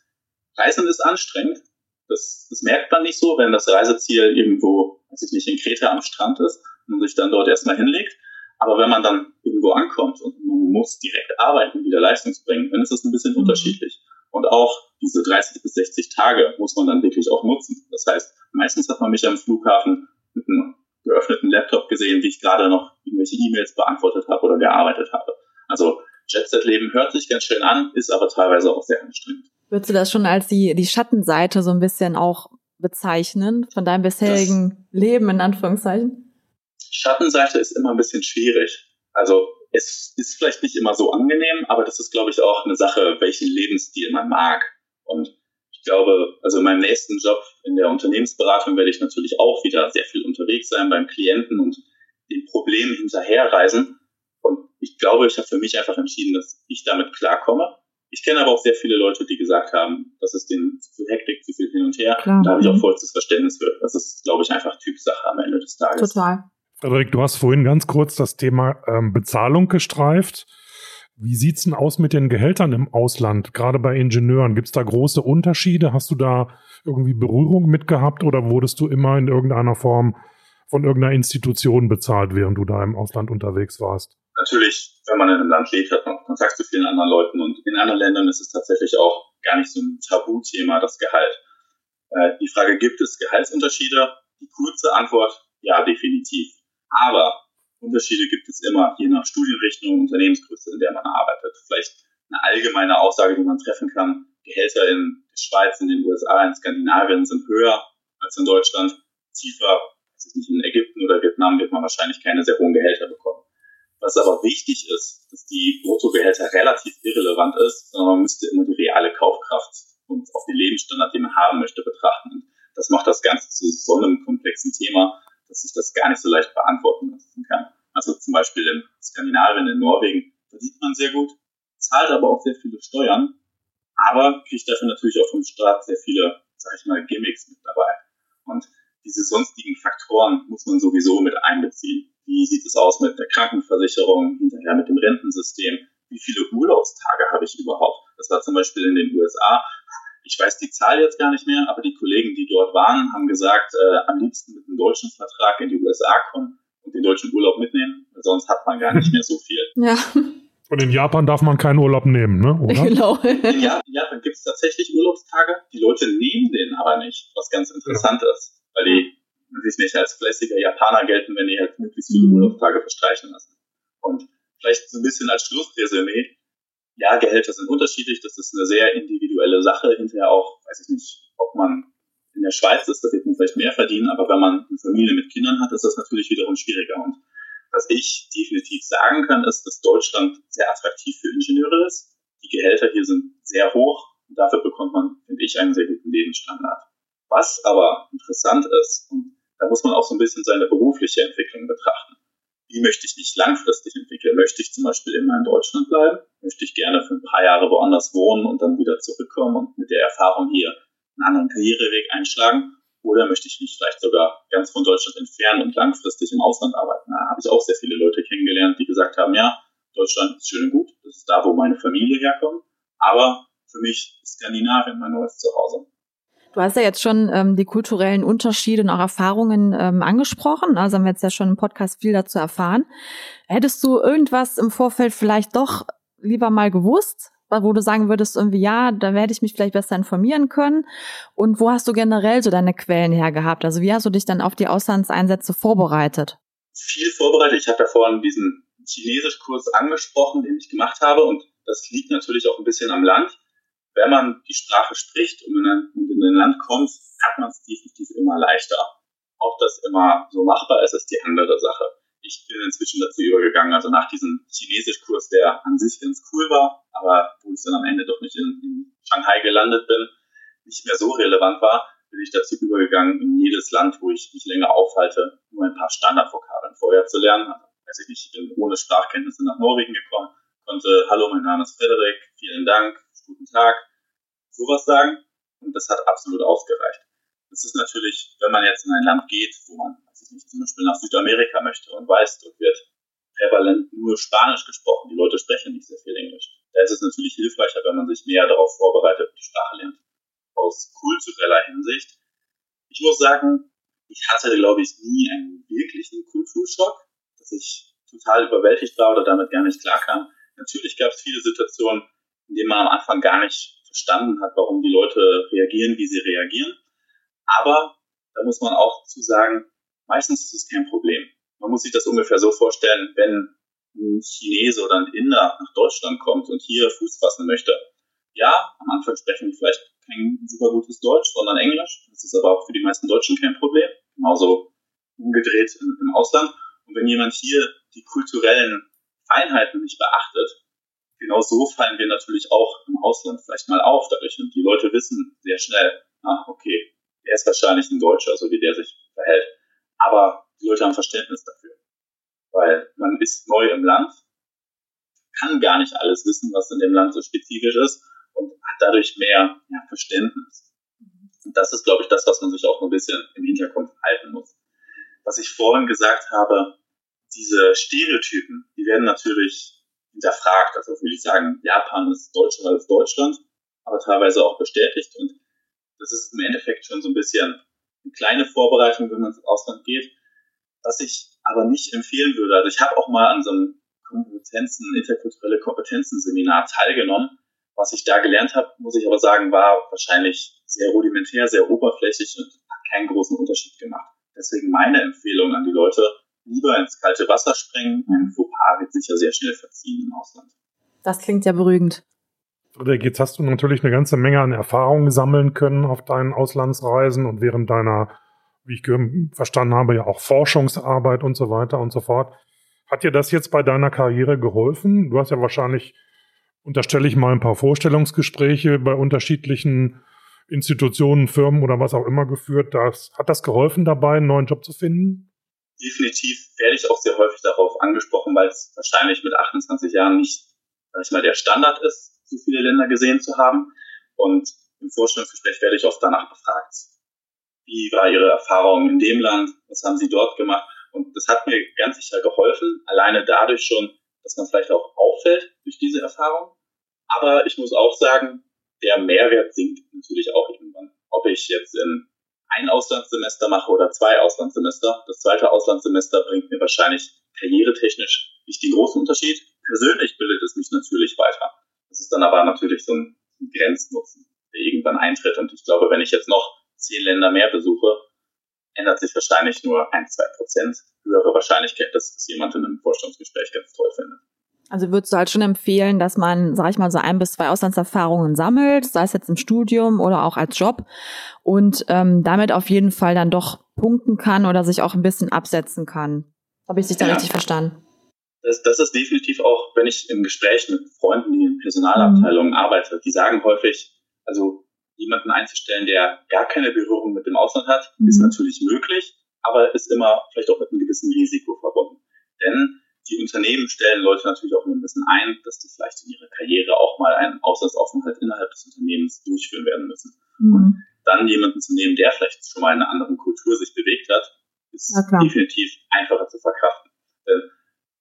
Reisen ist anstrengend, das, das merkt man nicht so, wenn das Reiseziel irgendwo, weiß ich nicht, in Kreta am Strand ist man sich dann dort erstmal hinlegt. Aber wenn man dann irgendwo ankommt und man muss direkt arbeiten, wieder Leistung bringen, dann ist das ein bisschen mhm. unterschiedlich. Und auch diese 30 bis 60 Tage muss man dann wirklich auch nutzen. Das heißt, meistens hat man mich am Flughafen mit einem geöffneten Laptop gesehen, wie ich gerade noch irgendwelche E-Mails beantwortet habe oder gearbeitet habe. Also Jet-Set-Leben hört sich ganz schön an, ist aber teilweise auch sehr anstrengend. Würdest du das schon als die, die Schattenseite so ein bisschen auch bezeichnen von deinem bisherigen das Leben, in Anführungszeichen? Schattenseite ist immer ein bisschen schwierig. Also es ist vielleicht nicht immer so angenehm, aber das ist, glaube ich, auch eine Sache, welchen Lebensstil man mag. Und ich glaube, also in meinem nächsten Job in der Unternehmensberatung werde ich natürlich auch wieder sehr viel unterwegs sein beim Klienten und den Problemen hinterherreisen. Und ich glaube, ich habe für mich einfach entschieden, dass ich damit klarkomme ich kenne aber auch sehr viele Leute, die gesagt haben, das ist denen zu viel Hektik, zu viel hin und her. Klar. Da habe ich auch vollstes Verständnis für. Das ist, glaube ich, einfach Typsache am Ende des Tages. Total. Frederik, du hast vorhin ganz kurz das Thema ähm, Bezahlung gestreift. Wie sieht's denn aus mit den Gehältern im Ausland, gerade bei Ingenieuren? Gibt's da große Unterschiede? Hast du da irgendwie Berührung mit gehabt oder wurdest du immer in irgendeiner Form von irgendeiner Institution bezahlt, während du da im Ausland unterwegs warst? Natürlich, wenn man in einem Land lebt, hat man Kontakt zu vielen anderen Leuten und in anderen Ländern ist es tatsächlich auch gar nicht so ein Tabuthema, das Gehalt. Äh, die Frage, gibt es Gehaltsunterschiede? Die kurze Antwort, ja, definitiv. Aber Unterschiede gibt es immer, je nach Studienrichtung, Unternehmensgröße, in der man arbeitet. Vielleicht eine allgemeine Aussage, die man treffen kann. Gehälter in der Schweiz, in den USA, in Skandinavien sind höher als in Deutschland. Tiefer, weiß ich nicht, in Ägypten oder Vietnam wird man wahrscheinlich keine sehr hohen Gehälter bekommen. Was aber wichtig ist, dass die Bruttogehälter relativ irrelevant ist, sondern man müsste immer die reale Kaufkraft und auch den Lebensstandard, den man haben möchte, betrachten. Das macht das Ganze zu so einem komplexen Thema, dass ich das gar nicht so leicht beantworten lassen kann. Also zum Beispiel in Skandinavien, in Norwegen verdient man sehr gut, zahlt aber auch sehr viele Steuern, aber kriegt dafür natürlich auch vom Staat sehr viele, sag ich mal, Gimmicks mit dabei. Und diese sonstigen Faktoren muss man sowieso mit einbeziehen. Wie sieht es aus mit der Krankenversicherung, hinterher mit dem Rentensystem? Wie viele Urlaubstage habe ich überhaupt? Das war zum Beispiel in den USA. Ich weiß die Zahl jetzt gar nicht mehr, aber die Kollegen, die dort waren, haben gesagt, äh, am liebsten deutschen Vertrag in die USA kommen und den deutschen Urlaub mitnehmen, weil sonst hat man gar nicht mehr so viel. Ja. Und in Japan darf man keinen Urlaub nehmen, ne? oder? Genau. In Japan, in Japan gibt es tatsächlich Urlaubstage, die Leute nehmen den aber nicht, was ganz interessant ja. ist, weil die sich nicht als fleißiger Japaner gelten, wenn die halt möglichst viele mhm. Urlaubstage verstreichen lassen. Und vielleicht so ein bisschen als Schlussresümee, ja, Gehälter sind unterschiedlich, das ist eine sehr individuelle Sache. Hinterher auch, weiß ich nicht, ob man in der Schweiz ist, da wird man vielleicht mehr verdienen, aber wenn man eine Familie mit Kindern hat, ist das natürlich wiederum schwieriger. Und was ich definitiv sagen kann, ist, dass Deutschland sehr attraktiv für Ingenieure ist. Die Gehälter hier sind sehr hoch und dafür bekommt man, finde ich, einen sehr guten Lebensstandard. Was aber interessant ist, und da muss man auch so ein bisschen seine berufliche Entwicklung betrachten. Wie möchte ich mich langfristig entwickeln? Möchte ich zum Beispiel immer in Deutschland bleiben? Möchte ich gerne für ein paar Jahre woanders wohnen und dann wieder zurückkommen und mit der Erfahrung hier einen anderen Karriereweg einschlagen? Oder möchte ich mich vielleicht sogar ganz von Deutschland entfernen und langfristig im Ausland arbeiten? Da habe ich auch sehr viele Leute kennengelernt, die gesagt haben, ja, Deutschland ist schön und gut, das ist da, wo meine Familie herkommt, aber für mich ist Skandinavien mein neues Zuhause. Du hast ja jetzt schon ähm, die kulturellen Unterschiede und auch Erfahrungen ähm, angesprochen. Also haben wir jetzt ja schon im Podcast viel dazu erfahren. Hättest du irgendwas im Vorfeld vielleicht doch lieber mal gewusst, wo du sagen würdest, irgendwie, ja, da werde ich mich vielleicht besser informieren können? Und wo hast du generell so deine Quellen her gehabt? Also wie hast du dich dann auf die Auslandseinsätze vorbereitet? Viel vorbereitet. Ich habe ja vorhin diesen Chinesischkurs angesprochen, den ich gemacht habe. Und das liegt natürlich auch ein bisschen am Land wenn man die Sprache spricht und in ein, in ein Land kommt, hat man es definitiv immer leichter. Ob das immer so machbar ist, ist die andere Sache. Ich bin inzwischen dazu übergegangen, also nach diesem Chinesischkurs, der an sich ganz cool war, aber wo ich dann am Ende doch nicht in, in Shanghai gelandet bin, nicht mehr so relevant war, bin ich dazu übergegangen, in jedes Land, wo ich mich länger aufhalte, nur ein paar Standardvokabeln vorher zu lernen. Also, weiß ich nicht, ich bin ohne Sprachkenntnisse nach Norwegen gekommen, konnte, hallo, mein Name ist Frederik, vielen Dank, guten Tag, sowas sagen. Und das hat absolut ausgereicht. Das ist natürlich, wenn man jetzt in ein Land geht, wo man, nicht, zum Beispiel nach Südamerika möchte und weiß, dort wird prävalent nur Spanisch gesprochen, die Leute sprechen nicht sehr viel Englisch. Da ist es natürlich hilfreicher, wenn man sich mehr darauf vorbereitet und die Sprache lernt. Aus kultureller Hinsicht. Ich muss sagen, ich hatte, glaube ich, nie einen wirklichen Kulturschock, dass ich total überwältigt war oder damit gar nicht klarkam. Natürlich gab es viele Situationen, in denen man am Anfang gar nicht verstanden hat, warum die Leute reagieren, wie sie reagieren. Aber da muss man auch zu sagen, meistens ist es kein Problem. Man muss sich das ungefähr so vorstellen, wenn ein Chinese oder ein Inder nach Deutschland kommt und hier Fuß fassen möchte. Ja, am Anfang sprechen die vielleicht kein super gutes Deutsch, sondern Englisch. Das ist aber auch für die meisten Deutschen kein Problem. Genauso umgedreht im Ausland. Und wenn jemand hier die kulturellen Feinheiten nicht beachtet, genau so fallen wir natürlich auch im Ausland vielleicht mal auf dadurch. Und die Leute wissen sehr schnell, ah, okay, er ist wahrscheinlich ein Deutscher, so wie der sich verhält. Aber die Leute haben Verständnis dafür. Weil man ist neu im Land, kann gar nicht alles wissen, was in dem Land so spezifisch ist und hat dadurch mehr ja, Verständnis. Und das ist, glaube ich, das, was man sich auch ein bisschen im Hintergrund halten muss. Was ich vorhin gesagt habe, diese Stereotypen, die werden natürlich hinterfragt. Also würde ich sagen, Japan ist deutscher als Deutschland, aber teilweise auch bestätigt. Und das ist im Endeffekt schon so ein bisschen eine kleine Vorbereitung, wenn man ins Ausland geht. Was ich aber nicht empfehlen würde, also ich habe auch mal an so einem Kompetenzen, interkulturelle Kompetenzen-Seminar teilgenommen, Was ich da gelernt habe, muss ich aber sagen, war wahrscheinlich sehr rudimentär, sehr oberflächlich und hat keinen großen Unterschied gemacht. Deswegen meine Empfehlung an die Leute, lieber ins kalte Wasser springen. Ein Fauxpas wird sicher sehr schnell verziehen im Ausland. Das klingt ja beruhigend. Frederik, jetzt hast du natürlich eine ganze Menge an Erfahrungen sammeln können auf deinen Auslandsreisen und während deiner, wie ich verstanden habe, ja auch Forschungsarbeit und so weiter und so fort. Hat dir das jetzt bei deiner Karriere geholfen? Du hast ja wahrscheinlich, unterstelle ich mal, ein paar Vorstellungsgespräche bei unterschiedlichen Institutionen, Firmen oder was auch immer geführt. Das, hat das geholfen dabei, einen neuen Job zu finden? Definitiv werde ich auch sehr häufig darauf angesprochen, weil es wahrscheinlich mit 28 Jahren nicht, sag ich mal, der Standard ist, so viele Länder gesehen zu haben. Und im Vorstellungsgespräch werde ich oft danach befragt, wie war Ihre Erfahrung in dem Land, was haben Sie dort gemacht? Und das hat mir ganz sicher geholfen, alleine dadurch schon, dass man vielleicht auch auffällt durch diese Erfahrung. Aber ich muss auch sagen, der Mehrwert sinkt natürlich auch irgendwann. Ob ich jetzt in ein Auslandssemester mache oder zwei Auslandssemester. Das zweite Auslandssemester bringt mir wahrscheinlich karrieretechnisch nicht den großen Unterschied. Persönlich bildet es mich natürlich weiter. Ist dann aber natürlich so ein Grenznutzen, der irgendwann eintritt. Und ich glaube, wenn ich jetzt noch zehn Länder mehr besuche, ändert sich wahrscheinlich nur ein, zwei Prozent höhere Wahrscheinlichkeit, dass das jemand in einem Vorstellungsgespräch ganz toll findet. Also würdest du halt schon empfehlen, dass man, sag ich mal, so ein bis zwei Auslandserfahrungen sammelt, sei es jetzt im Studium oder auch als Job und ähm, damit auf jeden Fall dann doch punkten kann oder sich auch ein bisschen absetzen kann. Habe ich dich da ja. richtig verstanden? Das, das ist definitiv auch, wenn ich im Gespräch mit Freunden, die in Personalabteilungen mhm. arbeite, die sagen häufig, also jemanden einzustellen, der gar keine Berührung mit dem Ausland hat, mhm. ist natürlich möglich, aber ist immer vielleicht auch mit einem gewissen Risiko verbunden. Denn die Unternehmen stellen Leute natürlich auch ein bisschen ein, dass die vielleicht in ihrer Karriere auch mal einen Auslandsaufenthalt innerhalb des Unternehmens durchführen werden müssen. Mhm. Und dann jemanden zu nehmen, der vielleicht schon mal in einer anderen Kultur sich bewegt hat, ist definitiv einfacher zu verkraften. Denn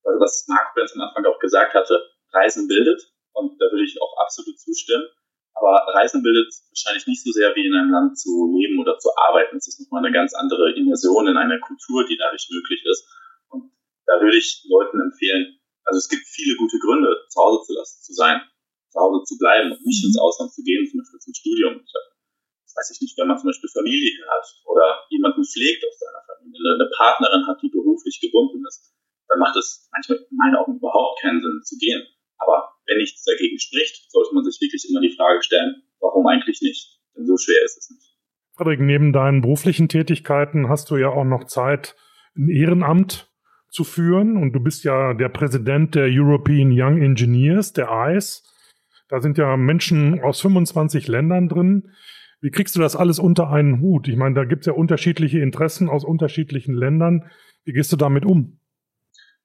also was Mark Benz am Anfang auch gesagt hatte, Reisen bildet. Und da würde ich auch absolut zustimmen. Aber Reisen bildet wahrscheinlich nicht so sehr wie in einem Land zu leben oder zu arbeiten. Es ist nochmal eine ganz andere Immersion in einer Kultur, die dadurch möglich ist. Und da würde ich Leuten empfehlen, also es gibt viele gute Gründe, zu Hause zu lassen, zu sein, zu Hause zu bleiben und nicht ins Ausland zu gehen, zum Beispiel zum Studium. Das weiß ich nicht, wenn man zum Beispiel Familie hat oder jemanden pflegt aus seiner Familie, eine Partnerin hat, die beruflich gebunden ist dann macht es manchmal in meinen Augen überhaupt keinen Sinn zu gehen. Aber wenn nichts dagegen spricht, sollte man sich wirklich immer die Frage stellen, warum eigentlich nicht? Denn so schwer ist es nicht. Frederik, neben deinen beruflichen Tätigkeiten hast du ja auch noch Zeit, ein Ehrenamt zu führen. Und du bist ja der Präsident der European Young Engineers, der ICE. Da sind ja Menschen aus 25 Ländern drin. Wie kriegst du das alles unter einen Hut? Ich meine, da gibt es ja unterschiedliche Interessen aus unterschiedlichen Ländern. Wie gehst du damit um?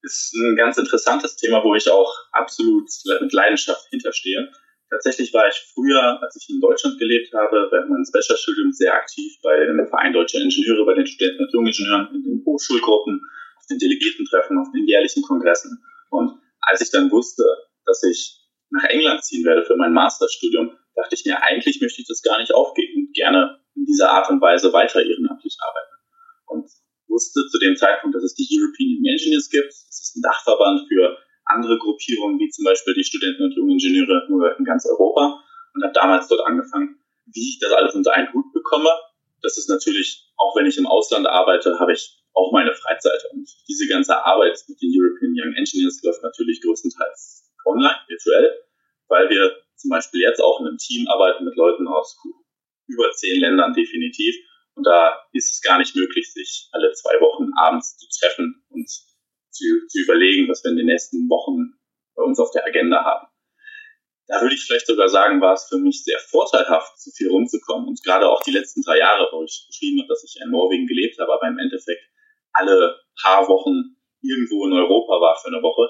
Ist ein ganz interessantes Thema, wo ich auch absolut mit Leidenschaft hinterstehe. Tatsächlich war ich früher, als ich in Deutschland gelebt habe, während meines Bachelorstudiums sehr aktiv bei dem Verein Deutscher Ingenieure, bei den Studenten und Jungingenieuren, in den Hochschulgruppen, auf den Delegiertentreffen, auf den jährlichen Kongressen. Und als ich dann wusste, dass ich nach England ziehen werde für mein Masterstudium, dachte ich mir, eigentlich möchte ich das gar nicht aufgeben und gerne in dieser Art und Weise weiter ehrenamtlich arbeiten. Und wusste zu dem Zeitpunkt, dass es die European Engineers gibt. Das ist ein Dachverband für andere Gruppierungen, wie zum Beispiel die Studenten und Jungingenieure nur in ganz Europa und habe damals dort angefangen. Wie ich das alles unter einen Hut bekomme, das ist natürlich, auch wenn ich im Ausland arbeite, habe ich auch meine Freizeit. Und diese ganze Arbeit mit den European Young Engineers läuft natürlich größtenteils online, virtuell, weil wir zum Beispiel jetzt auch in einem Team arbeiten mit Leuten aus über zehn Ländern definitiv und da ist es gar nicht möglich, sich alle zwei Wochen abends zu treffen und zu, zu überlegen, was wir in den nächsten Wochen bei uns auf der Agenda haben. Da würde ich vielleicht sogar sagen, war es für mich sehr vorteilhaft, so viel rumzukommen. Und gerade auch die letzten drei Jahre, wo ich beschrieben habe, dass ich in Norwegen gelebt habe, aber im Endeffekt alle paar Wochen irgendwo in Europa war für eine Woche.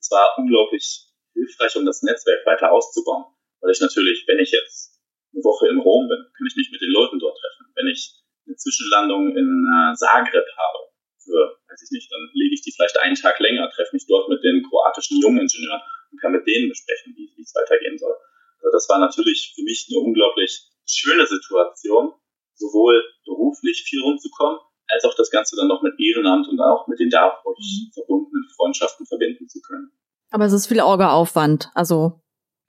Es war unglaublich hilfreich, um das Netzwerk weiter auszubauen. Weil ich natürlich, wenn ich jetzt eine Woche in Rom bin, kann ich mich mit den Leuten dort treffen. Wenn ich eine Zwischenlandung in äh, Zagreb habe, für, weiß ich nicht, dann lege ich die vielleicht einen Tag länger, treffe mich dort mit den kroatischen Jungingenieuren und kann mit denen besprechen, wie es weitergehen soll. Also das war natürlich für mich eine unglaublich schöne Situation, sowohl beruflich viel rumzukommen, als auch das Ganze dann noch mit Ehrenamt und auch mit den dadurch mhm. verbundenen Freundschaften verbinden zu können. Aber es ist viel Orga-Aufwand, also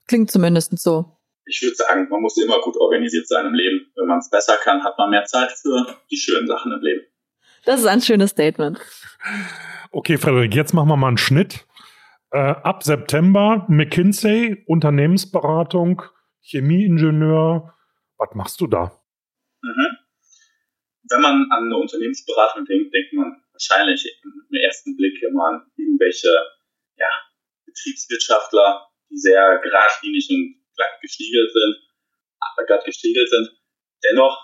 Klingt zumindest so. Ich würde sagen, man muss immer gut organisiert sein im Leben. Wenn man es besser kann, hat man mehr Zeit für die schönen Sachen im Leben. Das ist ein schönes Statement. Okay, Frederik, jetzt machen wir mal einen Schnitt. Äh, ab September McKinsey, Unternehmensberatung, Chemieingenieur. Was machst du da? Mhm. Wenn man an eine Unternehmensberatung denkt, denkt man wahrscheinlich im ersten Blick immer an irgendwelche ja, Betriebswirtschaftler, die sehr geradlinig und glatt gestiegelt sind, glatt gestiegelt sind. Dennoch,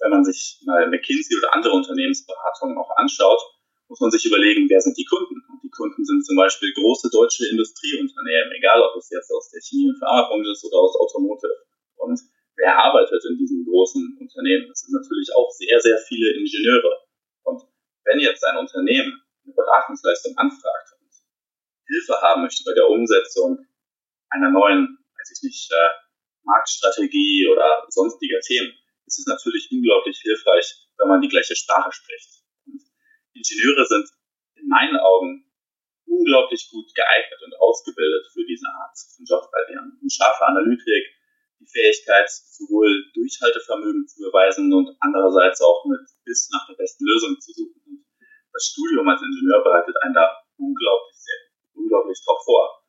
wenn man sich mal McKinsey oder andere Unternehmensberatungen auch anschaut, muss man sich überlegen, wer sind die Kunden? Und die Kunden sind zum Beispiel große deutsche Industrieunternehmen, egal ob es jetzt aus der Chemie- und Pharmabranche ist oder aus Automotive. Und wer arbeitet in diesen großen Unternehmen? Das sind natürlich auch sehr, sehr viele Ingenieure. Und wenn jetzt ein Unternehmen eine Beratungsleistung anfragt und Hilfe haben möchte bei der Umsetzung einer neuen, weiß ich nicht, äh, Marktstrategie oder sonstiger Themen, ist es natürlich unglaublich hilfreich, wenn man die gleiche Sprache spricht. Und Ingenieure sind in meinen Augen unglaublich gut geeignet und ausgebildet für diese Art von Job, weil die haben scharfe Analytik, die Fähigkeit, sowohl Durchhaltevermögen zu beweisen und andererseits auch mit bis nach der besten Lösung zu suchen. Und das Studium als Ingenieur bereitet einen da unglaublich sehr, unglaublich drauf vor.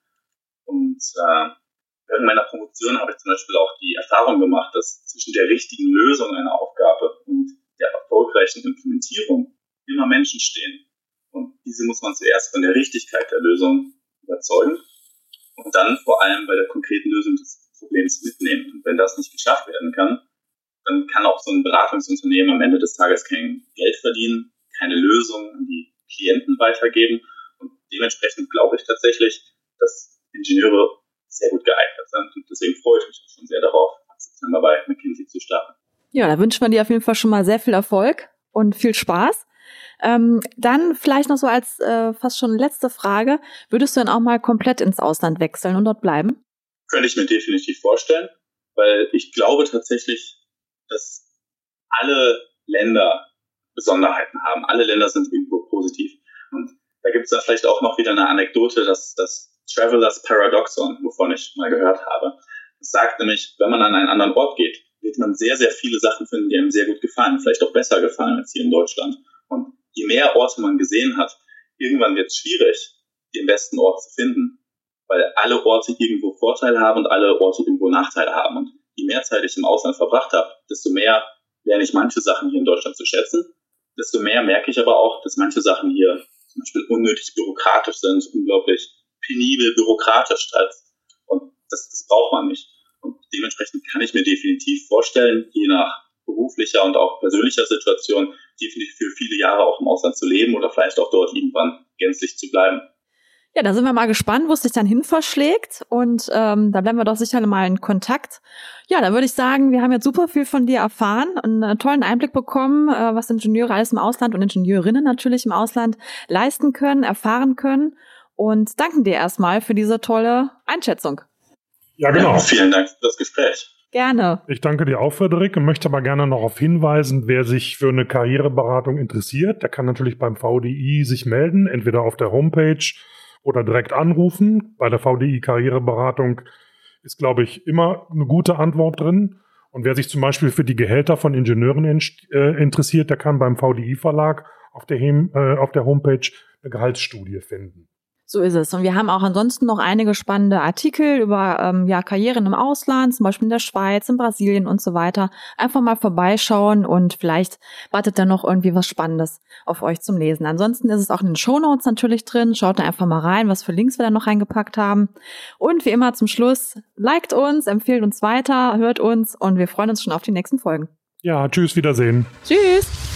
Und äh, während meiner Promotion habe ich zum Beispiel auch die Erfahrung gemacht, dass zwischen der richtigen Lösung einer Aufgabe und der erfolgreichen Implementierung immer Menschen stehen. Und diese muss man zuerst von der Richtigkeit der Lösung überzeugen und dann vor allem bei der konkreten Lösung des Problems mitnehmen. Und wenn das nicht geschafft werden kann, dann kann auch so ein Beratungsunternehmen am Ende des Tages kein Geld verdienen, keine Lösung an die Klienten weitergeben. Und dementsprechend glaube ich tatsächlich, dass Ingenieure sehr gut geeignet sind. Und deswegen freue ich mich auch schon sehr darauf, ab September bei McKinsey zu starten. Ja, da wünscht man dir auf jeden Fall schon mal sehr viel Erfolg und viel Spaß. Ähm, dann vielleicht noch so als äh, fast schon letzte Frage, würdest du dann auch mal komplett ins Ausland wechseln und dort bleiben? Könnte ich mir definitiv vorstellen, weil ich glaube tatsächlich, dass alle Länder Besonderheiten haben. Alle Länder sind irgendwo positiv. Und da gibt es dann vielleicht auch noch wieder eine Anekdote, dass das Travelers Paradoxon, wovon ich mal gehört habe. Das sagt nämlich, wenn man an einen anderen Ort geht, wird man sehr, sehr viele Sachen finden, die einem sehr gut gefallen, vielleicht auch besser gefallen als hier in Deutschland. Und je mehr Orte man gesehen hat, irgendwann wird es schwierig, den besten Ort zu finden, weil alle Orte irgendwo Vorteile haben und alle Orte irgendwo Nachteile haben. Und je mehr Zeit ich im Ausland verbracht habe, desto mehr lerne ich manche Sachen hier in Deutschland zu schätzen, desto mehr merke ich aber auch, dass manche Sachen hier zum Beispiel unnötig bürokratisch sind, unglaublich penibel bürokratisch. Und das, das braucht man nicht. Und dementsprechend kann ich mir definitiv vorstellen, je nach beruflicher und auch persönlicher Situation, definitiv für viele Jahre auch im Ausland zu leben oder vielleicht auch dort irgendwann gänzlich zu bleiben. Ja, da sind wir mal gespannt, wo es sich dann hin verschlägt. Und ähm, da bleiben wir doch sicher mal in Kontakt. Ja, dann würde ich sagen, wir haben jetzt super viel von dir erfahren und einen tollen Einblick bekommen, äh, was Ingenieure alles im Ausland und Ingenieurinnen natürlich im Ausland leisten können, erfahren können. Und danken dir erstmal für diese tolle Einschätzung. Ja, genau. Ja, vielen Dank für das Gespräch. Gerne. Ich danke dir auch, Frederik, und möchte aber gerne noch darauf hinweisen, wer sich für eine Karriereberatung interessiert, der kann natürlich beim VDI sich melden, entweder auf der Homepage oder direkt anrufen. Bei der VDI Karriereberatung ist, glaube ich, immer eine gute Antwort drin. Und wer sich zum Beispiel für die Gehälter von Ingenieuren äh, interessiert, der kann beim VDI Verlag auf der, äh, auf der Homepage eine Gehaltsstudie finden. So ist es. Und wir haben auch ansonsten noch einige spannende Artikel über ähm, ja, Karrieren im Ausland, zum Beispiel in der Schweiz, in Brasilien und so weiter. Einfach mal vorbeischauen und vielleicht wartet da noch irgendwie was Spannendes auf euch zum Lesen. Ansonsten ist es auch in den Show Notes natürlich drin. Schaut da einfach mal rein, was für Links wir da noch reingepackt haben. Und wie immer zum Schluss, liked uns, empfehlt uns weiter, hört uns und wir freuen uns schon auf die nächsten Folgen. Ja, tschüss, Wiedersehen. Tschüss.